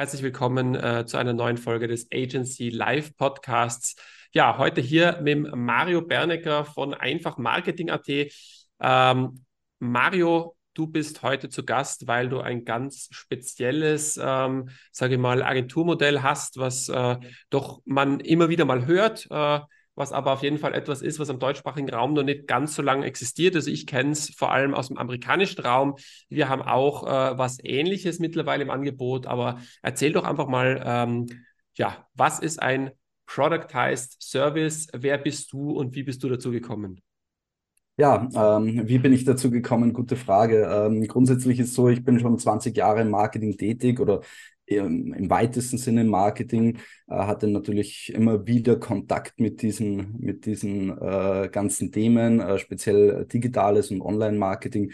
Herzlich willkommen äh, zu einer neuen Folge des Agency Live Podcasts. Ja, heute hier mit Mario Bernecker von Einfach Marketing.at. Ähm, Mario, du bist heute zu Gast, weil du ein ganz spezielles, ähm, sage ich mal, Agenturmodell hast, was äh, doch man immer wieder mal hört. Äh, was aber auf jeden Fall etwas ist, was im deutschsprachigen Raum noch nicht ganz so lange existiert. Also ich kenne es vor allem aus dem amerikanischen Raum. Wir haben auch äh, was Ähnliches mittlerweile im Angebot, aber erzähl doch einfach mal, ähm, ja, was ist ein Productized Service? Wer bist du und wie bist du dazu gekommen? Ja, ähm, wie bin ich dazu gekommen? Gute Frage. Ähm, grundsätzlich ist so, ich bin schon 20 Jahre im Marketing tätig oder im weitesten Sinne Marketing, äh, hatte natürlich immer wieder Kontakt mit diesen, mit diesen äh, ganzen Themen, äh, speziell digitales und Online-Marketing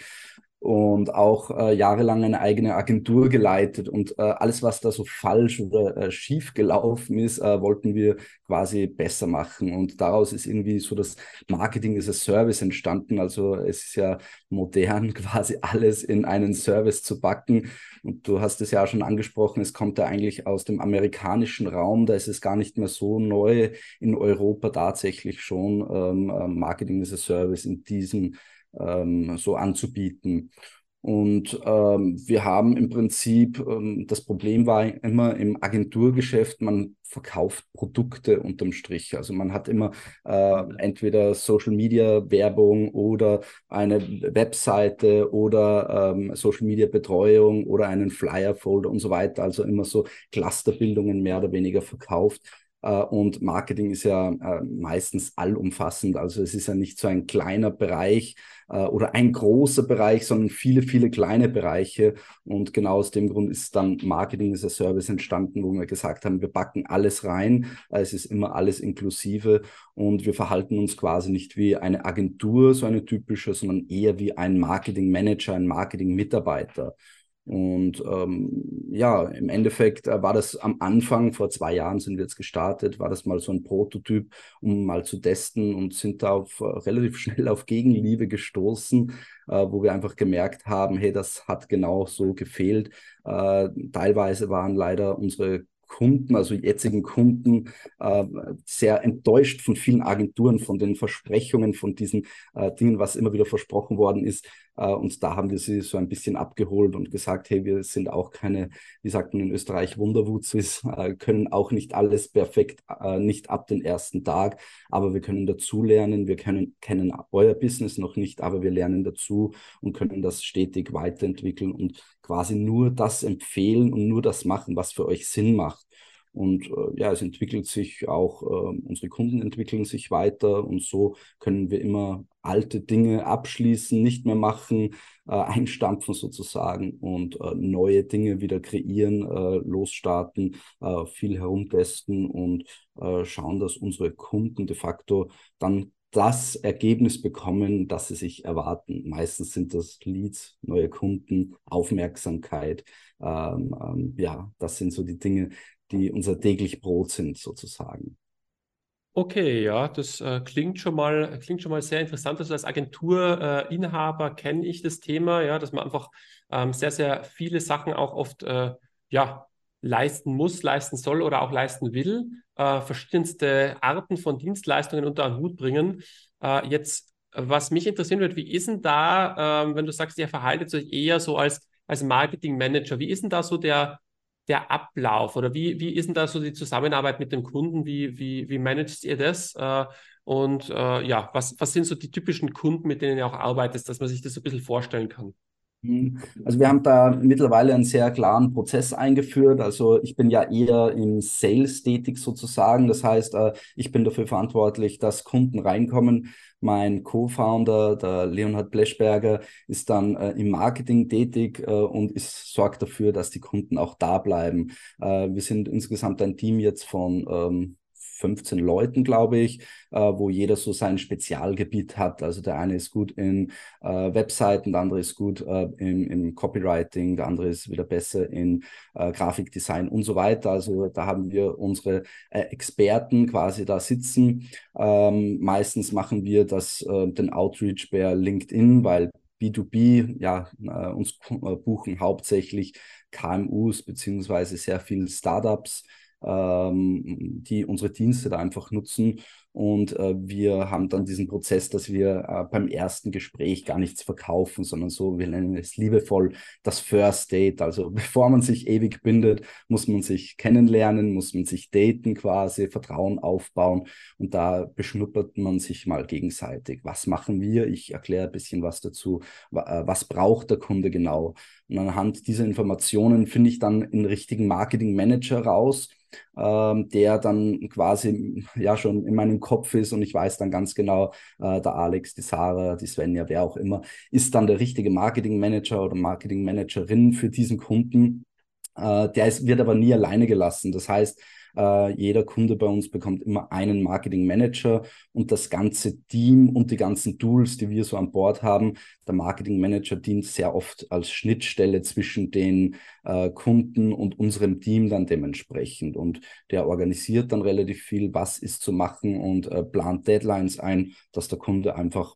und auch äh, jahrelang eine eigene Agentur geleitet. Und äh, alles, was da so falsch oder äh, schief gelaufen ist, äh, wollten wir quasi besser machen. Und daraus ist irgendwie so das Marketing as a Service entstanden. Also es ist ja modern, quasi alles in einen Service zu backen und du hast es ja schon angesprochen, es kommt ja eigentlich aus dem amerikanischen Raum, da ist es gar nicht mehr so neu in Europa tatsächlich schon ähm, ähm Marketing as a Service in diesem ähm, so anzubieten. Und ähm, wir haben im Prinzip, ähm, das Problem war immer im Agenturgeschäft, man verkauft Produkte unterm Strich. Also man hat immer äh, entweder Social Media Werbung oder eine Webseite oder ähm, Social Media Betreuung oder einen Flyer Folder und so weiter. Also immer so Clusterbildungen mehr oder weniger verkauft. Äh, und Marketing ist ja äh, meistens allumfassend. Also es ist ja nicht so ein kleiner Bereich äh, oder ein großer Bereich, sondern viele, viele kleine Bereiche. Und genau aus dem Grund ist dann Marketing as a Service entstanden, wo wir gesagt haben, wir backen alles rein. Es ist immer alles inklusive und wir verhalten uns quasi nicht wie eine Agentur, so eine typische, sondern eher wie ein Marketing Manager, ein Marketing Mitarbeiter. Und ähm, ja, im Endeffekt äh, war das am Anfang, vor zwei Jahren sind wir jetzt gestartet, war das mal so ein Prototyp, um mal zu testen und sind da auf, äh, relativ schnell auf Gegenliebe gestoßen, äh, wo wir einfach gemerkt haben, hey, das hat genau so gefehlt. Äh, teilweise waren leider unsere Kunden, also jetzigen Kunden, äh, sehr enttäuscht von vielen Agenturen, von den Versprechungen, von diesen äh, Dingen, was immer wieder versprochen worden ist. Äh, und da haben wir sie so ein bisschen abgeholt und gesagt, hey, wir sind auch keine, wie sagt man in Österreich, Wunderwutzis, äh, können auch nicht alles perfekt, äh, nicht ab den ersten Tag, aber wir können dazulernen. Wir können, kennen euer Business noch nicht, aber wir lernen dazu und können das stetig weiterentwickeln und quasi nur das empfehlen und nur das machen, was für euch Sinn macht. Und äh, ja, es entwickelt sich auch, äh, unsere Kunden entwickeln sich weiter und so können wir immer alte Dinge abschließen, nicht mehr machen, äh, einstampfen sozusagen und äh, neue Dinge wieder kreieren, äh, losstarten, äh, viel herumtesten und schauen, dass unsere Kunden de facto dann das Ergebnis bekommen, das sie sich erwarten. Meistens sind das Leads, neue Kunden, Aufmerksamkeit. Ähm, ähm, ja, das sind so die Dinge, die unser täglich Brot sind, sozusagen. Okay, ja, das äh, klingt schon mal, klingt schon mal sehr interessant. Also als Agenturinhaber äh, kenne ich das Thema, ja, dass man einfach ähm, sehr, sehr viele Sachen auch oft äh, ja, leisten muss, leisten soll oder auch leisten will, äh, verschiedenste Arten von Dienstleistungen unter einen Hut bringen. Äh, jetzt, was mich interessieren wird, wie ist denn da, äh, wenn du sagst, ihr verhaltet euch eher so als, als Marketing Manager, wie ist denn da so der, der Ablauf oder wie, wie ist denn da so die Zusammenarbeit mit dem Kunden? Wie, wie, wie managt ihr das? Äh, und äh, ja, was, was sind so die typischen Kunden, mit denen ihr auch arbeitet, dass man sich das so ein bisschen vorstellen kann? Also wir haben da mittlerweile einen sehr klaren Prozess eingeführt. Also ich bin ja eher im Sales tätig sozusagen. Das heißt, äh, ich bin dafür verantwortlich, dass Kunden reinkommen. Mein Co-Founder, der Leonhard Bleschberger, ist dann äh, im Marketing tätig äh, und ist, sorgt dafür, dass die Kunden auch da bleiben. wir sind insgesamt ein Team jetzt von ähm, 15 Leuten, glaube ich, äh, wo jeder so sein Spezialgebiet hat. Also der eine ist gut in äh, Webseiten, der andere ist gut äh, im, im, Copywriting, der andere ist wieder besser in äh, Grafikdesign und so weiter. Also da haben wir unsere äh, Experten quasi da sitzen. Ähm, meistens machen wir das, äh, den Outreach bei LinkedIn, weil B2B, ja, äh, uns buchen hauptsächlich KMUs beziehungsweise sehr viele Startups, die unsere Dienste da einfach nutzen. Und äh, wir haben dann diesen Prozess, dass wir äh, beim ersten Gespräch gar nichts verkaufen, sondern so, wir nennen es liebevoll das First Date. Also bevor man sich ewig bindet, muss man sich kennenlernen, muss man sich daten quasi, Vertrauen aufbauen. Und da beschnuppert man sich mal gegenseitig. Was machen wir? Ich erkläre ein bisschen was dazu. Äh, was braucht der Kunde genau? Und anhand dieser Informationen finde ich dann einen richtigen Marketing Manager raus ähm, der dann quasi ja schon in meinem Kopf ist und ich weiß dann ganz genau, äh, der Alex, die Sarah, die Svenja, wer auch immer, ist dann der richtige Marketing Manager oder Marketing Managerin für diesen Kunden. Äh, der ist, wird aber nie alleine gelassen. Das heißt, äh, jeder Kunde bei uns bekommt immer einen Marketing Manager und das ganze Team und die ganzen Tools, die wir so an Bord haben. Der Marketing Manager dient sehr oft als Schnittstelle zwischen den äh, Kunden und unserem Team dann dementsprechend. Und der organisiert dann relativ viel, was ist zu machen und äh, plant Deadlines ein, dass der Kunde einfach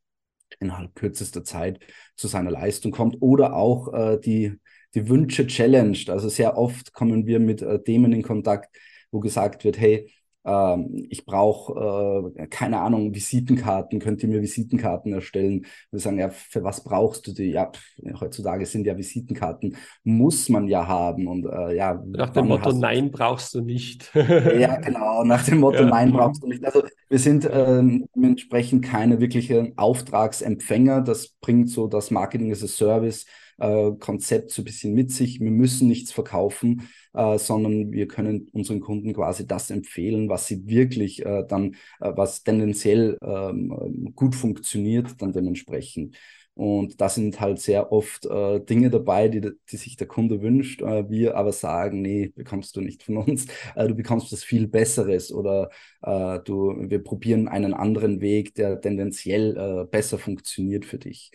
innerhalb kürzester Zeit zu seiner Leistung kommt oder auch äh, die, die Wünsche challenged. Also sehr oft kommen wir mit äh, Themen in Kontakt, wo gesagt wird, hey, ähm, ich brauche, äh, keine Ahnung, Visitenkarten, könnt ihr mir Visitenkarten erstellen? Wir sagen, ja, für was brauchst du die? Ja, heutzutage sind ja Visitenkarten, muss man ja haben. Und äh, ja, nach dem Motto, nein, brauchst du nicht. ja, genau, nach dem Motto, ja. nein, brauchst du nicht. Also wir sind ähm, entsprechend keine wirkliche Auftragsempfänger. Das bringt so das Marketing as a Service äh, Konzept so ein bisschen mit sich. Wir müssen nichts verkaufen, äh, sondern wir können unseren Kunden quasi das empfehlen, was sie wirklich äh, dann, äh, was tendenziell ähm, gut funktioniert, dann dementsprechend. Und da sind halt sehr oft äh, Dinge dabei, die, die sich der Kunde wünscht. Äh, wir aber sagen, nee, bekommst du nicht von uns. Äh, du bekommst was viel Besseres oder äh, du, wir probieren einen anderen Weg, der tendenziell besser funktioniert für dich.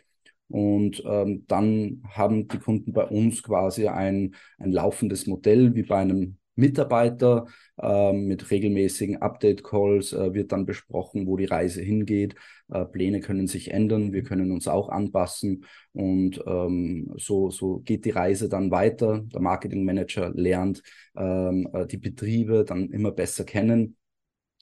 Und ähm, dann haben die Kunden bei uns quasi ein, ein laufendes Modell wie bei einem Mitarbeiter äh, mit regelmäßigen Update-Calls äh, wird dann besprochen, wo die Reise hingeht. Äh, Pläne können sich ändern, wir können uns auch anpassen und ähm, so, so geht die Reise dann weiter. Der Marketing Manager lernt ähm, äh, die Betriebe dann immer besser kennen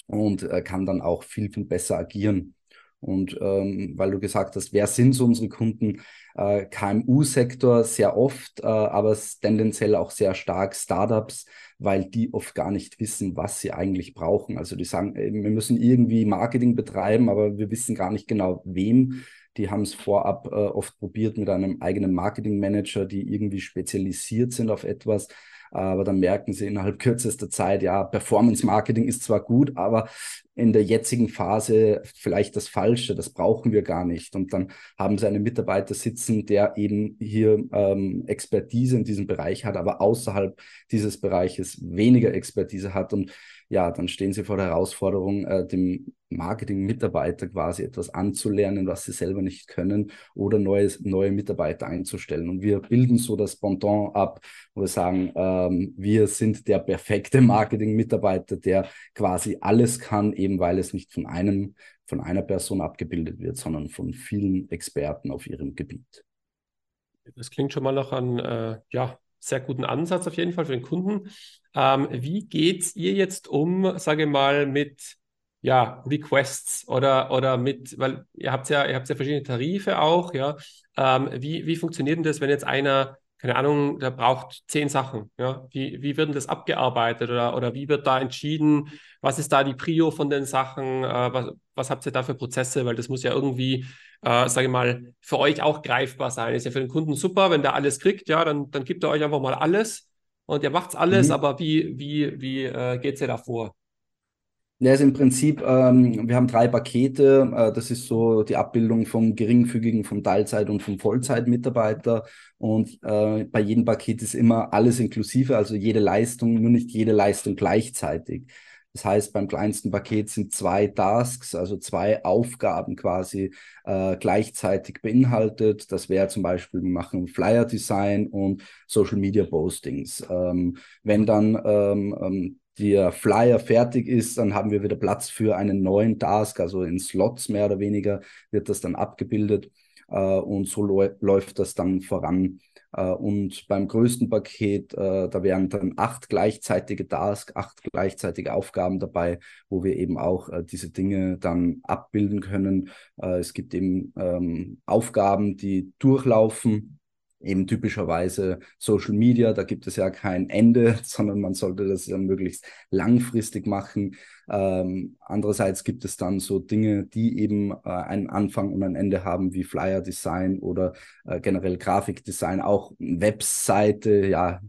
und äh, kann dann auch viel, viel besser agieren. Und ähm, weil du gesagt hast, wer sind so unsere Kunden? Äh, KMU-Sektor sehr oft, äh, aber tendenziell auch sehr stark Startups, weil die oft gar nicht wissen, was sie eigentlich brauchen. Also die sagen, ey, wir müssen irgendwie Marketing betreiben, aber wir wissen gar nicht genau, wem. Die haben es vorab äh, oft probiert mit einem eigenen Marketing-Manager, die irgendwie spezialisiert sind auf etwas aber dann merken sie innerhalb kürzester Zeit, ja, Performance Marketing ist zwar gut, aber in der jetzigen Phase vielleicht das Falsche, das brauchen wir gar nicht. Und dann haben sie einen Mitarbeiter sitzen, der eben hier ähm, Expertise in diesem Bereich hat, aber außerhalb dieses Bereiches weniger Expertise hat. Und ja, dann stehen sie vor der Herausforderung, äh, dem Marketing-Mitarbeiter quasi etwas anzulernen, was sie selber nicht können oder neues, neue Mitarbeiter einzustellen. Und wir bilden so das Pendant ab, wo wir sagen, ähm, wir sind der perfekte Marketing-Mitarbeiter, der quasi alles kann, eben weil es nicht von einem, von einer Person abgebildet wird, sondern von vielen Experten auf ihrem Gebiet. Das klingt schon mal nach einem äh, ja, sehr guten Ansatz auf jeden Fall für den Kunden. Ähm, wie geht ihr jetzt um, sage ich mal, mit ja, Requests oder, oder mit, weil ihr habt ja, ihr habt ja verschiedene Tarife auch, ja. Ähm, wie, wie funktioniert denn das, wenn jetzt einer, keine Ahnung, der braucht zehn Sachen, ja? Wie, wie wird denn das abgearbeitet oder, oder wie wird da entschieden, was ist da die Prio von den Sachen, äh, was, was habt ihr da für Prozesse, weil das muss ja irgendwie, äh, sage ich mal, für euch auch greifbar sein. Ist ja für den Kunden super, wenn der alles kriegt, ja, dann, dann gibt er euch einfach mal alles und ihr macht's alles, mhm. aber wie, wie, wie äh, geht es ihr da vor? Ja, also im Prinzip, ähm, wir haben drei Pakete. Äh, das ist so die Abbildung vom geringfügigen, vom Teilzeit- und vom Vollzeitmitarbeiter. Und äh, bei jedem Paket ist immer alles inklusive, also jede Leistung, nur nicht jede Leistung gleichzeitig. Das heißt, beim kleinsten Paket sind zwei Tasks, also zwei Aufgaben quasi äh, gleichzeitig beinhaltet. Das wäre zum Beispiel, wir machen Flyer Design und Social Media Postings. Ähm, wenn dann ähm, ähm der Flyer fertig ist, dann haben wir wieder Platz für einen neuen Task, also in Slots mehr oder weniger wird das dann abgebildet. Äh, und so läuft das dann voran. Äh, und beim größten Paket, äh, da wären dann acht gleichzeitige Tasks, acht gleichzeitige Aufgaben dabei, wo wir eben auch diese Dinge dann abbilden können. es gibt eben ähm, Aufgaben, die durchlaufen eben typischerweise Social Media, da gibt es ja kein Ende, sondern man sollte das ja möglichst langfristig machen. Ähm, andererseits gibt es dann so Dinge, die eben äh, einen Anfang und ein Ende haben, wie Flyer Design oder äh, generell Grafikdesign, auch Webseite, ja,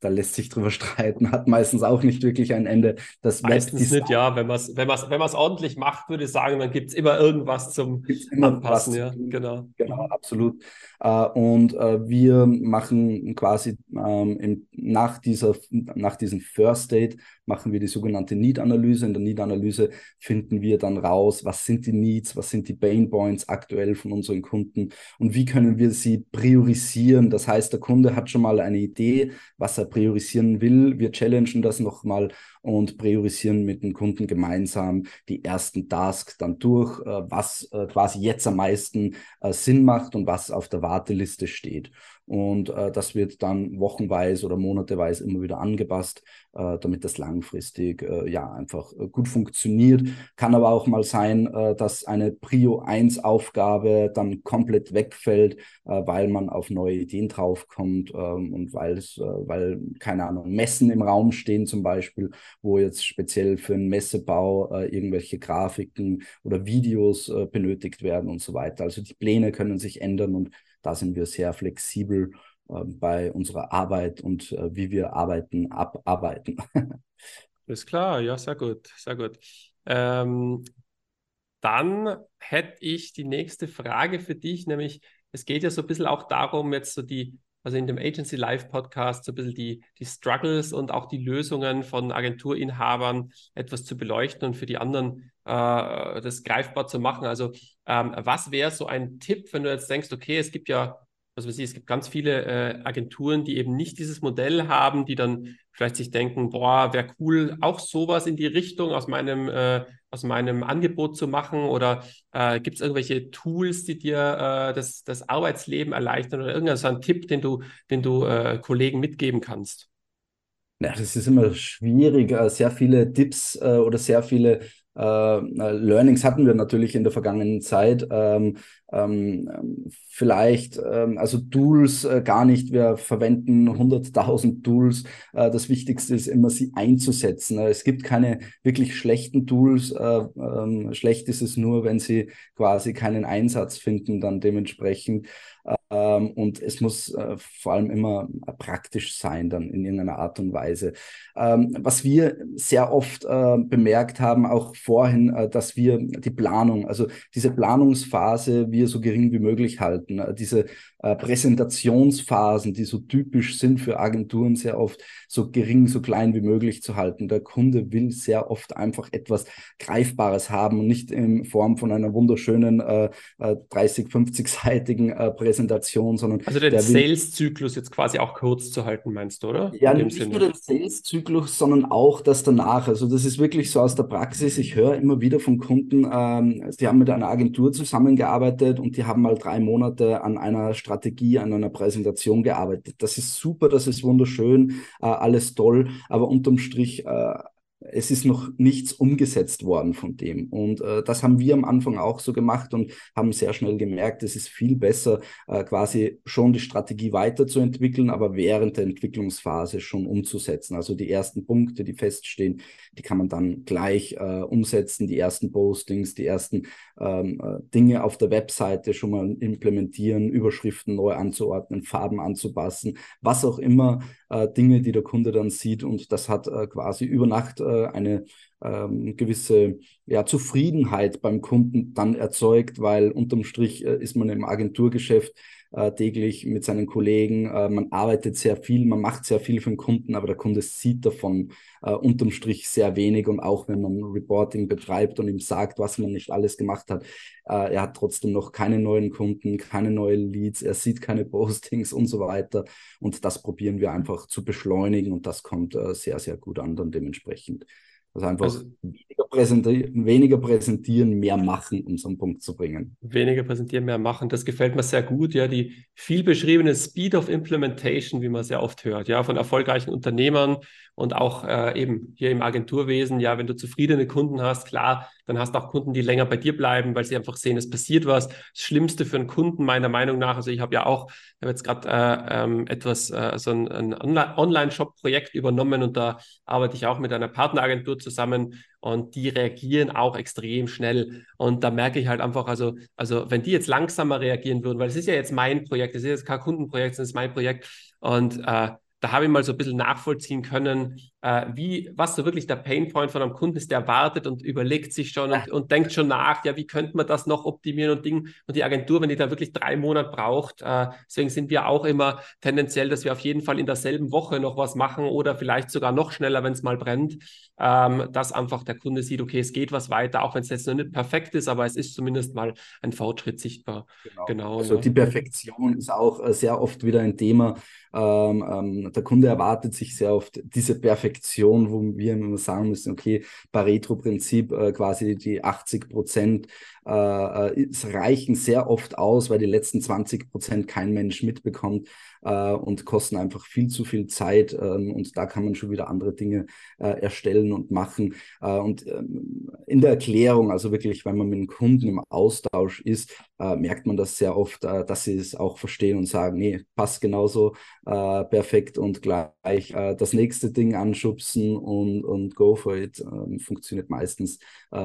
da lässt sich drüber streiten, hat meistens auch nicht wirklich ein Ende. Das meistens nicht, ja. Wenn man es wenn wenn ordentlich macht, würde ich sagen, dann gibt es immer irgendwas zum immer Anpassen. Ja, genau. Genau, absolut. Äh, und äh, wir machen quasi ähm, nach, dieser, nach diesem First Date machen wir die sogenannte Need-Analyse. In der Need-Analyse finden wir dann raus, was sind die Needs, was sind die Pain Points aktuell von unseren Kunden und wie können wir sie priorisieren. Das heißt, der Kunde hat schon mal eine Idee, was er priorisieren will. Wir challengen das nochmal und priorisieren mit dem Kunden gemeinsam die ersten Tasks dann durch, äh, was äh, quasi jetzt am meisten äh, Sinn macht und was auf der Warteliste steht. Und äh, das wird dann wochenweise oder monateweise immer wieder angepasst, äh, damit das langfristig äh, ja einfach äh, gut funktioniert. Kann aber auch mal sein, äh, dass eine Prio 1 Aufgabe dann komplett wegfällt, äh, weil man auf neue Ideen draufkommt ähm, und weil es, weil, keine Ahnung, Messen im Raum stehen zum Beispiel, wo jetzt speziell für einen Messebau irgendwelche Grafiken oder Videos benötigt werden und so weiter. Also die Pläne können sich ändern und da sind wir sehr flexibel äh, bei unserer Arbeit und äh, wie wir arbeiten, abarbeiten. Ist klar, ja, sehr gut, sehr gut. Ähm, dann hätte ich die nächste Frage für dich, nämlich es geht ja so ein bisschen auch darum, jetzt so die, also in dem Agency Live Podcast, so ein bisschen die, die Struggles und auch die Lösungen von Agenturinhabern etwas zu beleuchten und für die anderen äh, das greifbar zu machen. Also ähm, was wäre so ein Tipp, wenn du jetzt denkst, okay, es gibt ja, weiß ich, es gibt ganz viele äh, Agenturen, die eben nicht dieses Modell haben, die dann vielleicht sich denken, boah, wäre cool, auch sowas in die Richtung aus meinem, äh, aus meinem Angebot zu machen oder äh, gibt es irgendwelche Tools, die dir äh, das, das Arbeitsleben erleichtern oder irgendein so ein Tipp, den du, den du äh, Kollegen mitgeben kannst? Ja, das ist immer schwierig. Sehr viele Tipps äh, oder sehr viele Learnings hatten wir natürlich in der vergangenen Zeit. Ähm, ähm, vielleicht, ähm, also Tools äh, gar nicht. Wir verwenden 100.000 Tools. Äh, das Wichtigste ist immer, sie einzusetzen. Äh, es gibt keine wirklich schlechten Tools. Äh, ähm, schlecht ist es nur, wenn sie quasi keinen Einsatz finden, dann dementsprechend. Ähm, und es muss äh, vor allem immer praktisch sein, dann in irgendeiner Art und Weise. Ähm, was wir sehr oft äh, bemerkt haben, auch vorhin, äh, dass wir die Planung, also diese Planungsphase, wir so gering wie möglich halten. Äh, diese äh, Präsentationsphasen, die so typisch sind für Agenturen, sehr oft so gering, so klein wie möglich zu halten. Der Kunde will sehr oft einfach etwas Greifbares haben und nicht in Form von einer wunderschönen äh, 30, 50-seitigen äh, Präsentation, sondern also den Sales-Zyklus jetzt quasi auch kurz zu halten, meinst du, oder? Ja, nicht Sinne. nur den Sales-Zyklus, sondern auch das danach. Also das ist wirklich so aus der Praxis. Ich höre immer wieder von Kunden, ähm, die haben mit einer Agentur zusammengearbeitet und die haben mal drei Monate an einer Strategie, an einer Präsentation gearbeitet. Das ist super, das ist wunderschön, äh, alles toll, aber unterm Strich äh, es ist noch nichts umgesetzt worden von dem. Und äh, das haben wir am Anfang auch so gemacht und haben sehr schnell gemerkt, es ist viel besser, äh, quasi schon die Strategie weiterzuentwickeln, aber während der Entwicklungsphase schon umzusetzen. Also die ersten Punkte, die feststehen, die kann man dann gleich äh, umsetzen, die ersten Postings, die ersten ähm, äh, Dinge auf der Webseite schon mal implementieren, Überschriften neu anzuordnen, Farben anzupassen, was auch immer, äh, Dinge, die der Kunde dann sieht. Und das hat äh, quasi über Nacht äh, eine ähm, gewisse ja, Zufriedenheit beim Kunden dann erzeugt, weil unterm Strich äh, ist man im Agenturgeschäft äh, täglich mit seinen Kollegen. Äh, man arbeitet sehr viel, man macht sehr viel für den Kunden, aber der Kunde sieht davon äh, unterm Strich sehr wenig. Und auch wenn man Reporting betreibt und ihm sagt, was man nicht alles gemacht hat, äh, er hat trotzdem noch keine neuen Kunden, keine neuen Leads, er sieht keine Postings und so weiter. Und das probieren wir einfach zu beschleunigen und das kommt äh, sehr, sehr gut an dann dementsprechend. Also einfach also, weniger, präsentieren, weniger präsentieren, mehr machen, um so einen Punkt zu bringen. Weniger präsentieren, mehr machen. Das gefällt mir sehr gut. Ja, die viel beschriebene Speed of Implementation, wie man sehr oft hört, ja, von erfolgreichen Unternehmern und auch äh, eben hier im Agenturwesen. Ja, wenn du zufriedene Kunden hast, klar, dann hast du auch Kunden, die länger bei dir bleiben, weil sie einfach sehen, es passiert was. Das Schlimmste für einen Kunden meiner Meinung nach, also ich habe ja auch, ich habe jetzt gerade äh, ähm, etwas, äh, so ein, ein Online-Shop-Projekt übernommen und da arbeite ich auch mit einer Partneragentur zusammen und die reagieren auch extrem schnell. Und da merke ich halt einfach, also, also wenn die jetzt langsamer reagieren würden, weil es ist ja jetzt mein Projekt, es ist jetzt kein Kundenprojekt, es ist mein Projekt und äh, da habe ich mal so ein bisschen nachvollziehen können, äh, wie, was so wirklich der Painpoint von einem Kunden ist, der wartet und überlegt sich schon und, und, denkt schon nach, ja, wie könnte man das noch optimieren und Ding. Und die Agentur, wenn die da wirklich drei Monate braucht, äh, deswegen sind wir auch immer tendenziell, dass wir auf jeden Fall in derselben Woche noch was machen oder vielleicht sogar noch schneller, wenn es mal brennt, ähm, dass einfach der Kunde sieht, okay, es geht was weiter, auch wenn es jetzt noch nicht perfekt ist, aber es ist zumindest mal ein Fortschritt sichtbar. Genau. genau also ja. die Perfektion ist auch äh, sehr oft wieder ein Thema, ähm, ähm, der Kunde erwartet sich sehr oft diese Perfektion, wo wir immer sagen müssen, okay, Pareto-Prinzip, äh, quasi die 80 Prozent äh, äh, reichen sehr oft aus, weil die letzten 20 Prozent kein Mensch mitbekommt äh, und kosten einfach viel zu viel Zeit. Ähm, und da kann man schon wieder andere Dinge äh, erstellen und machen. Äh, und ähm, in der Erklärung, also wirklich, wenn man mit dem Kunden im Austausch ist, äh, merkt man das sehr oft, äh, dass sie es auch verstehen und sagen, nee, passt genauso äh, perfekt und gleich das nächste Ding anschubsen und, und go for it. Ähm, funktioniert meistens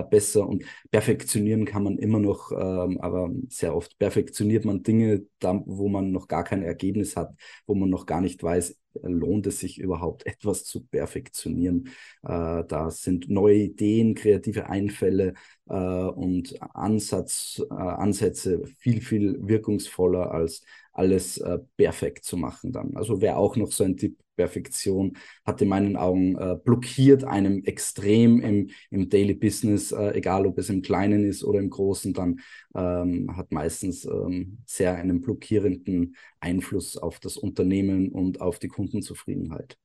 besser und perfektionieren kann man immer noch, ähm, aber sehr oft perfektioniert man Dinge, da, wo man noch gar kein Ergebnis hat, wo man noch gar nicht weiß, lohnt es sich überhaupt etwas zu perfektionieren. Äh, da sind neue Ideen, kreative Einfälle äh, und Ansatz, äh, Ansätze viel, viel wirkungsvoller als alles äh, perfekt zu machen dann. Also wäre auch noch so ein Tipp, Perfektion hat in meinen Augen äh, blockiert einem extrem im, im Daily Business, äh, egal ob es im Kleinen ist oder im Großen, dann ähm, hat meistens ähm, sehr einen blockierenden Einfluss auf das Unternehmen und auf die Kundenzufriedenheit.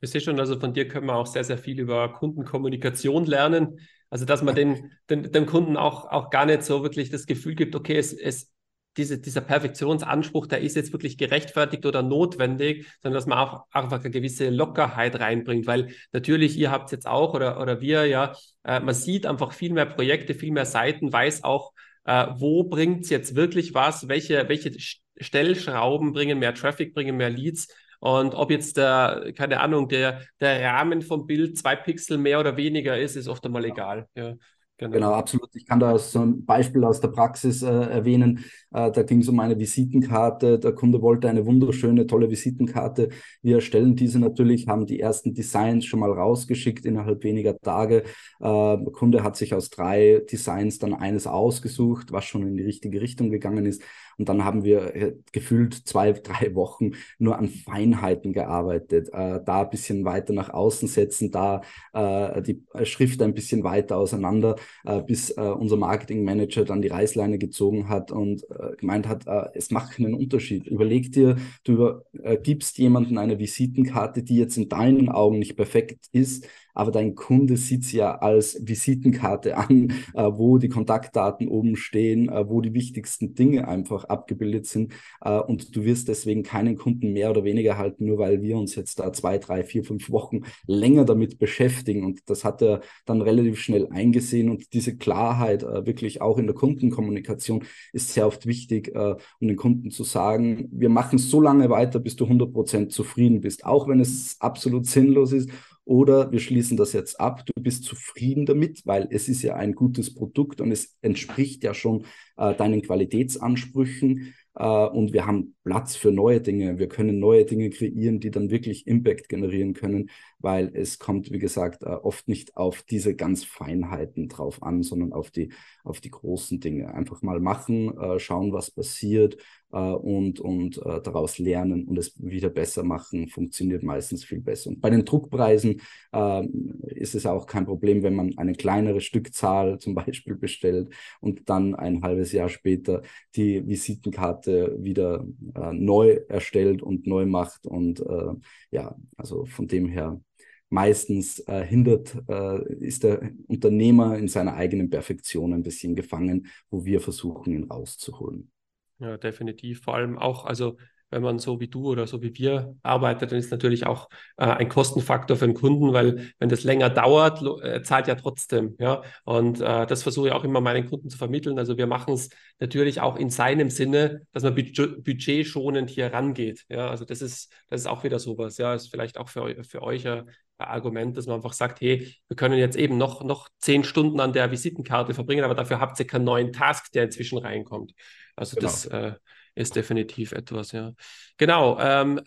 Ich sehe schon, also von dir können wir auch sehr, sehr viel über Kundenkommunikation lernen. Also, dass man den, den, dem Kunden auch, auch gar nicht so wirklich das Gefühl gibt, okay, es, es diese, dieser Perfektionsanspruch, der ist jetzt wirklich gerechtfertigt oder notwendig, sondern dass man auch einfach eine gewisse Lockerheit reinbringt, weil natürlich, ihr habt es jetzt auch oder, oder wir, ja, äh, man sieht einfach viel mehr Projekte, viel mehr Seiten, weiß auch, äh, wo bringt es jetzt wirklich was, welche, welche Stellschrauben bringen mehr Traffic, bringen mehr Leads und ob jetzt der, keine Ahnung, der, der Rahmen vom Bild zwei Pixel mehr oder weniger ist, ist oft einmal egal. Ja. Genau. genau, absolut. Ich kann da so ein Beispiel aus der Praxis äh, erwähnen. Äh, da ging es um eine Visitenkarte. Der Kunde wollte eine wunderschöne, tolle Visitenkarte. Wir erstellen diese natürlich, haben die ersten Designs schon mal rausgeschickt innerhalb weniger Tage. Äh, der Kunde hat sich aus drei Designs dann eines ausgesucht, was schon in die richtige Richtung gegangen ist. Und dann haben wir äh, gefühlt zwei, drei Wochen nur an Feinheiten gearbeitet. Äh, da ein bisschen weiter nach außen setzen, da äh, die Schrift ein bisschen weiter auseinander, äh, bis äh, unser Marketingmanager dann die Reißleine gezogen hat und äh, gemeint hat, es macht keinen Unterschied. Überleg dir, du über, gibst jemanden eine Visitenkarte, die jetzt in deinen Augen nicht perfekt ist, aber dein Kunde sieht es ja als Visitenkarte an, äh, wo die Kontaktdaten oben stehen, äh, wo die wichtigsten Dinge einfach abgebildet sind. Äh, und du wirst deswegen keinen Kunden mehr oder weniger halten, nur weil wir uns jetzt da zwei, drei, vier, fünf Wochen länger damit beschäftigen. Und das hat er dann relativ schnell eingesehen. Und diese Klarheit äh, wirklich auch in der Kundenkommunikation ist sehr oft wichtig, äh, um den Kunden zu sagen, wir machen so lange weiter, bis du 100% zufrieden bist, auch wenn es absolut sinnlos ist oder wir schließen das jetzt ab, du bist zufrieden damit, weil es ist ja ein gutes Produkt und es entspricht ja schon äh, deinen Qualitätsansprüchen und wir haben Platz für neue Dinge. Wir können neue Dinge kreieren, die dann wirklich Impact generieren können, weil es kommt, wie gesagt, äh, oft nicht auf diese ganz Feinheiten drauf an, sondern auf die, auf die großen Dinge. Einfach mal machen, äh, schauen, was passiert äh, und, und äh, daraus lernen und es wieder besser machen, funktioniert meistens viel besser. Und bei den Druckpreisen äh, ist es auch kein Problem, wenn man eine kleinere Stückzahl zum Beispiel bestellt und dann ein halbes Jahr später die Visitenkarte wieder äh, neu erstellt und neu macht. Und äh, ja, also von dem her meistens äh, hindert, äh, ist der Unternehmer in seiner eigenen Perfektion ein bisschen gefangen, wo wir versuchen, ihn rauszuholen. Ja, definitiv. Vor allem auch, also wenn man so wie du oder so wie wir arbeitet, dann ist natürlich auch äh, ein Kostenfaktor für den Kunden, weil wenn das länger dauert, äh, zahlt ja trotzdem. Ja? Und äh, das versuche ich auch immer meinen Kunden zu vermitteln. Also wir machen es natürlich auch in seinem Sinne, dass man budget budgetschonend hier rangeht. Ja? Also das ist, das ist auch wieder sowas. Ja, ist vielleicht auch für, für euch ein Argument, dass man einfach sagt, hey, wir können jetzt eben noch, noch zehn Stunden an der Visitenkarte verbringen, aber dafür habt ihr keinen neuen Task, der inzwischen reinkommt. Also genau. das äh, ist definitiv etwas, ja. Genau. Ähm,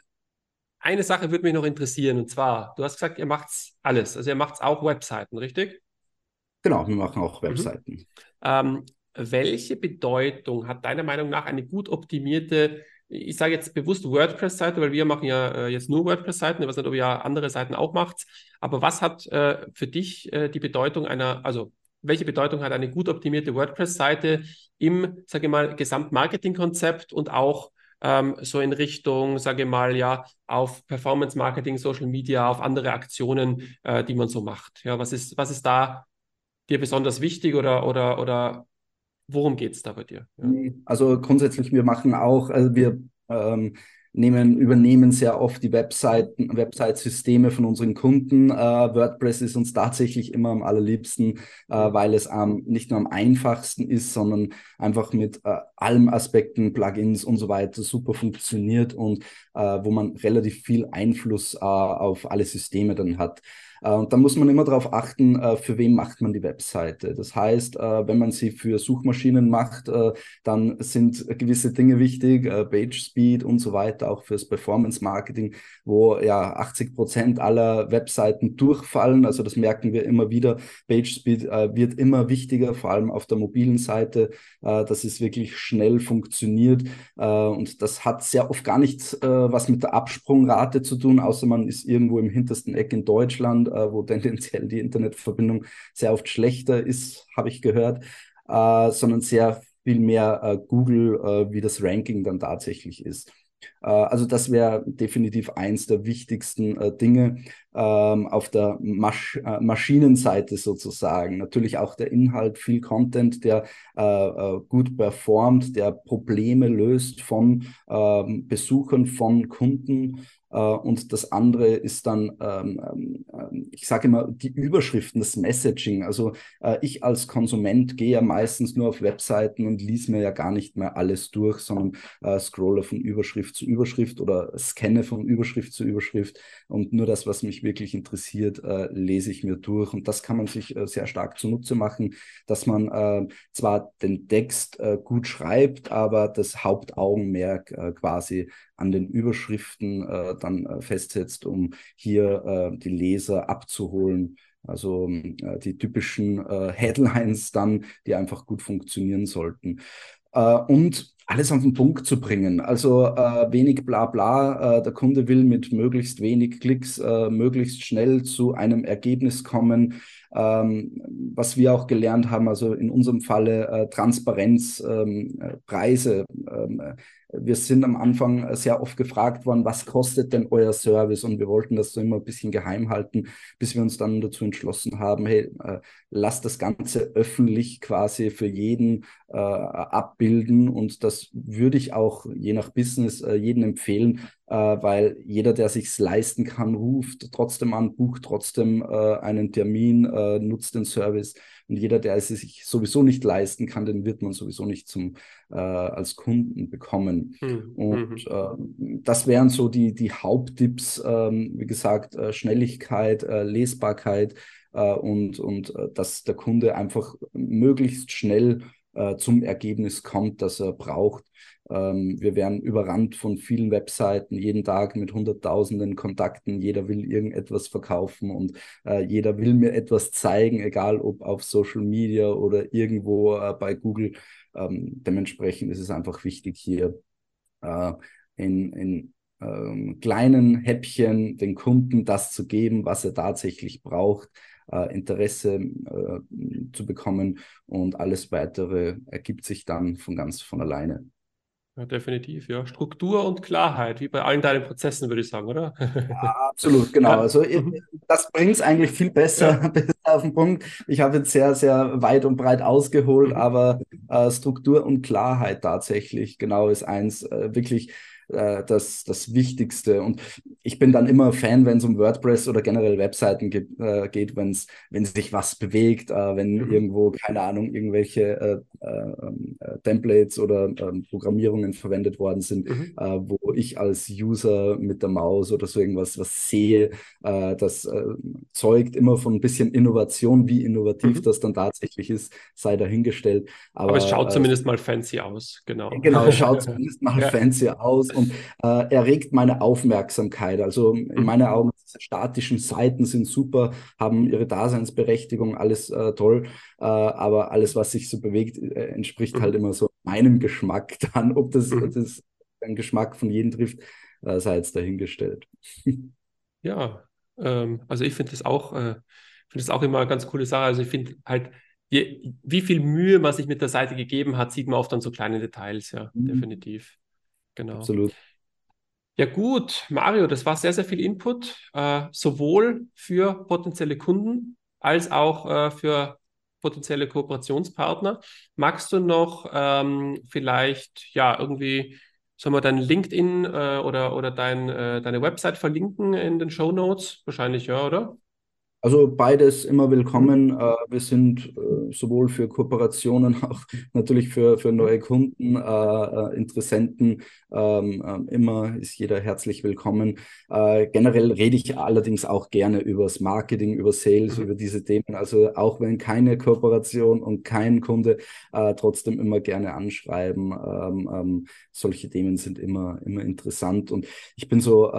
eine Sache würde mich noch interessieren, und zwar, du hast gesagt, ihr macht alles. Also ihr macht auch Webseiten, richtig? Genau, wir machen auch mhm. Webseiten. Mhm. Ähm, welche Bedeutung hat deiner Meinung nach eine gut optimierte, ich sage jetzt bewusst WordPress-Seite, weil wir machen ja äh, jetzt nur WordPress-Seiten, ich weiß nicht, ob ihr ja andere Seiten auch macht, aber was hat äh, für dich äh, die Bedeutung einer, also welche Bedeutung hat eine gut optimierte WordPress-Seite im, sage ich mal, Gesamtmarketing-Konzept und auch ähm, so in Richtung, sage ich mal, ja, auf Performance-Marketing, Social Media, auf andere Aktionen, äh, die man so macht. Ja, was ist, was ist da dir besonders wichtig oder, oder, oder worum geht es da bei dir? Ja. Also grundsätzlich, wir machen auch, also wir ähm, nehmen, übernehmen sehr oft die Webseiten, Website-Systeme von unseren Kunden. Äh, WordPress ist uns tatsächlich immer am allerliebsten, äh, weil es ähm, nicht nur am einfachsten ist, sondern einfach mit äh, allen Aspekten, Plugins und so weiter super funktioniert und äh, wo man relativ viel Einfluss äh, auf alle Systeme dann hat. Äh, und da muss man immer darauf achten, äh, für wen macht man die Webseite. Das heißt, äh, wenn man sie für Suchmaschinen macht, dann sind gewisse Dinge wichtig, Page Speed und so weiter, auch fürs Performance Marketing, wo ja 80 Prozent aller Webseiten durchfallen. Also das merken wir immer wieder. Page Speed wird immer wichtiger, vor allem auf der mobilen Seite, dass es wirklich schnell funktioniert. Und das hat sehr oft gar nichts was mit der Absprungrate zu tun, außer man ist irgendwo im hintersten Eck in Deutschland äh, wo tendenziell die Internetverbindung sehr oft schlechter ist, habe ich gehört, äh, sondern sehr viel mehr äh, Google, äh, wie das Ranking dann tatsächlich ist. Äh, also das wäre definitiv eins der wichtigsten Dinge ähm, auf der Masch äh, Maschinenseite sozusagen. Natürlich auch der Inhalt, viel Content, der äh, äh gut performt, der Probleme löst von ähm, Besuchern, von Kunden äh, und das andere ist dann, ähm, ähm, ich sage immer, die Überschriften, das Messaging. Also äh, ich als Konsument gehe ja meistens nur auf Webseiten und lese mir ja gar nicht mehr alles durch, sondern äh, scrolle von Überschrift zu Überschrift oder scanne von Überschrift zu Überschrift und nur das, was mich wirklich interessiert, lese ich mir durch. Und das kann man sich sehr stark zunutze machen, dass man zwar den Text gut schreibt, aber das Hauptaugenmerk quasi an den Überschriften äh, dann äh, festsetzt, um hier äh, die Leser abzuholen. Also äh, die typischen äh, Headlines dann, die einfach gut funktionieren sollten. Äh, und alles auf den Punkt zu bringen. Also äh, wenig Blabla. Äh, der Kunde will mit möglichst wenig Klicks äh, möglichst schnell zu einem Ergebnis kommen. Ähm, was wir auch gelernt haben, also in unserem Falle äh, Transparenz, ähm, Preise. Ähm, wir sind am Anfang sehr oft gefragt worden, was kostet denn euer Service? Und wir wollten das so immer ein bisschen geheim halten, bis wir uns dann dazu entschlossen haben, hey, äh, lasst das Ganze öffentlich quasi für jeden äh, abbilden. Und das würde ich auch je nach Business äh, jedem empfehlen, weil jeder, der sich's leisten kann, ruft trotzdem an, bucht trotzdem äh, einen Termin, äh, nutzt den Service. Und jeder, der es sich sowieso nicht leisten kann, den wird man sowieso nicht zum, äh, als Kunden bekommen. Mhm. Und äh, das wären so die, die Haupttipps, ähm, wie gesagt, äh, Schnelligkeit, äh, Lesbarkeit äh, und, und äh, dass der Kunde einfach möglichst schnell zum Ergebnis kommt, das er braucht. Ähm, wir werden überrannt von vielen Webseiten, jeden Tag mit hunderttausenden Kontakten. Jeder will irgendetwas verkaufen und äh, jeder will mir etwas zeigen, egal ob auf Social Media oder irgendwo äh, bei Google. Ähm, dementsprechend ist es einfach wichtig, hier äh, in, in ähm, kleinen Häppchen den Kunden das zu geben, was er tatsächlich braucht, äh, Interesse äh, zu bekommen und alles weitere ergibt sich dann von ganz von alleine. Ja, definitiv, ja. Struktur und Klarheit, wie bei allen deinen Prozessen, würde ich sagen, oder? Ja, absolut, genau. Also mhm. das bringt es eigentlich viel besser, ja. besser, auf den Punkt. Ich habe jetzt sehr, sehr weit und breit ausgeholt, mhm. aber äh, Struktur und Klarheit tatsächlich, genau, ist eins äh, wirklich äh, das, das Wichtigste. Und ich bin dann immer Fan, wenn es um WordPress oder generell Webseiten gibt, äh, geht, wenn es wenn sich was bewegt, äh, wenn mhm. irgendwo, keine Ahnung, irgendwelche äh, äh, äh, Templates oder ähm, Programmierungen verwendet worden sind, mhm. wo ich als User mit der Maus oder so irgendwas was sehe. das zeugt immer von ein bisschen Innovation, wie innovativ mhm. das dann tatsächlich ist, sei dahingestellt. Aber, Aber es schaut zumindest mal fancy aus, genau. Genau, es schaut zumindest mal ja. fancy aus und äh, erregt meine Aufmerksamkeit. Also in mhm. meinen Augen, diese statischen Seiten sind super, haben ihre Daseinsberechtigung, alles äh, toll, äh, aber alles, was sich so bewegt, äh, entspricht mhm. halt immer so meinem Geschmack dann. Ob das, mhm. das den Geschmack von jedem trifft, äh, sei jetzt dahingestellt. ja, ähm, also ich finde das auch, äh, finde das auch immer eine ganz coole Sache. Also ich finde halt, je, wie viel Mühe man sich mit der Seite gegeben hat, sieht man oft an so kleinen Details, ja, mhm. definitiv. Genau. Absolut. Ja gut, Mario, das war sehr, sehr viel Input, äh, sowohl für potenzielle Kunden als auch äh, für potenzielle Kooperationspartner. Magst du noch ähm, vielleicht ja irgendwie, sollen wir dein LinkedIn äh, oder, oder dein, äh, deine Website verlinken in den Show Notes? Wahrscheinlich ja, oder? Also beides immer willkommen. Äh, wir sind äh, sowohl für Kooperationen, auch natürlich für, für neue Kunden, äh, Interessenten, ähm, immer ist jeder herzlich willkommen. generell rede ich allerdings auch gerne über das Marketing, über Sales, mhm. über diese Themen. Also auch wenn keine Kooperation und kein Kunde, trotzdem immer gerne anschreiben. Ähm, ähm, solche Themen sind immer, immer interessant. Und ich bin so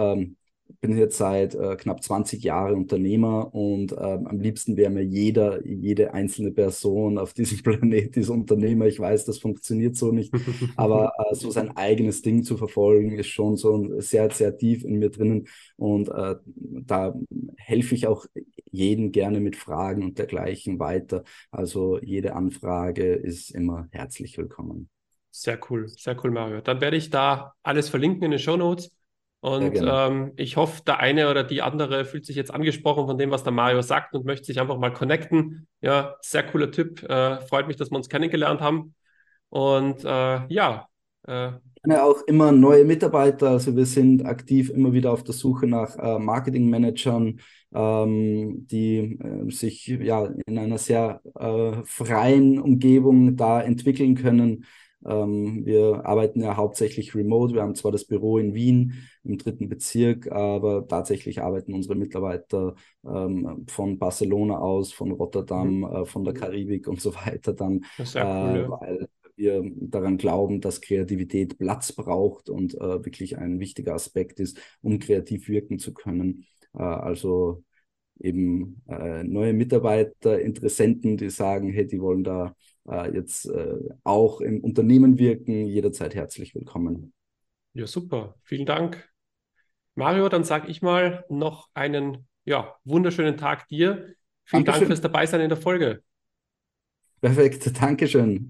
bin jetzt seit äh, knapp 20 Jahren Unternehmer und ähm, am liebsten wäre mir jeder, jede einzelne Person auf diesem Planet ist Unternehmer. Ich weiß, das funktioniert so nicht, aber äh, so sein eigenes Ding zu verfolgen ist schon so sehr, sehr tief in mir drinnen und äh, da helfe ich auch jeden gerne mit Fragen und dergleichen weiter. Also jede Anfrage ist immer herzlich willkommen. Sehr cool, sehr cool, Mario. Dann werde ich da alles verlinken in den Show Notes. Und ähm, ich hoffe, der eine oder die andere fühlt sich jetzt angesprochen von dem, was der Mario sagt und möchte sich einfach mal connecten. Ja, sehr cooler Typ. Äh, freut mich, dass wir uns kennengelernt haben. Und äh, ja. Äh, auch immer neue Mitarbeiter. Also wir sind aktiv immer wieder auf der Suche nach äh, Marketingmanagern, ähm, die äh, sich ja in einer sehr äh, freien Umgebung da entwickeln können. Ähm, wir arbeiten ja hauptsächlich remote. Wir haben zwar das Büro in Wien im dritten Bezirk, aber tatsächlich arbeiten unsere Mitarbeiter ähm, von Barcelona aus, von Rotterdam, mhm. äh, von der Karibik und so weiter dann, äh, cool, ja. weil wir daran glauben, dass Kreativität Platz braucht und äh, wirklich ein wichtiger Aspekt ist, um kreativ wirken zu können. Äh, also eben äh, neue Mitarbeiter, Interessenten, die sagen, hey, die wollen da äh, jetzt äh, auch im Unternehmen wirken, jederzeit herzlich willkommen. Ja, super. Vielen Dank. Mario, dann sage ich mal noch einen ja, wunderschönen Tag dir. Vielen Dankeschön. Dank fürs Dabeisein in der Folge. Perfekt, Dankeschön.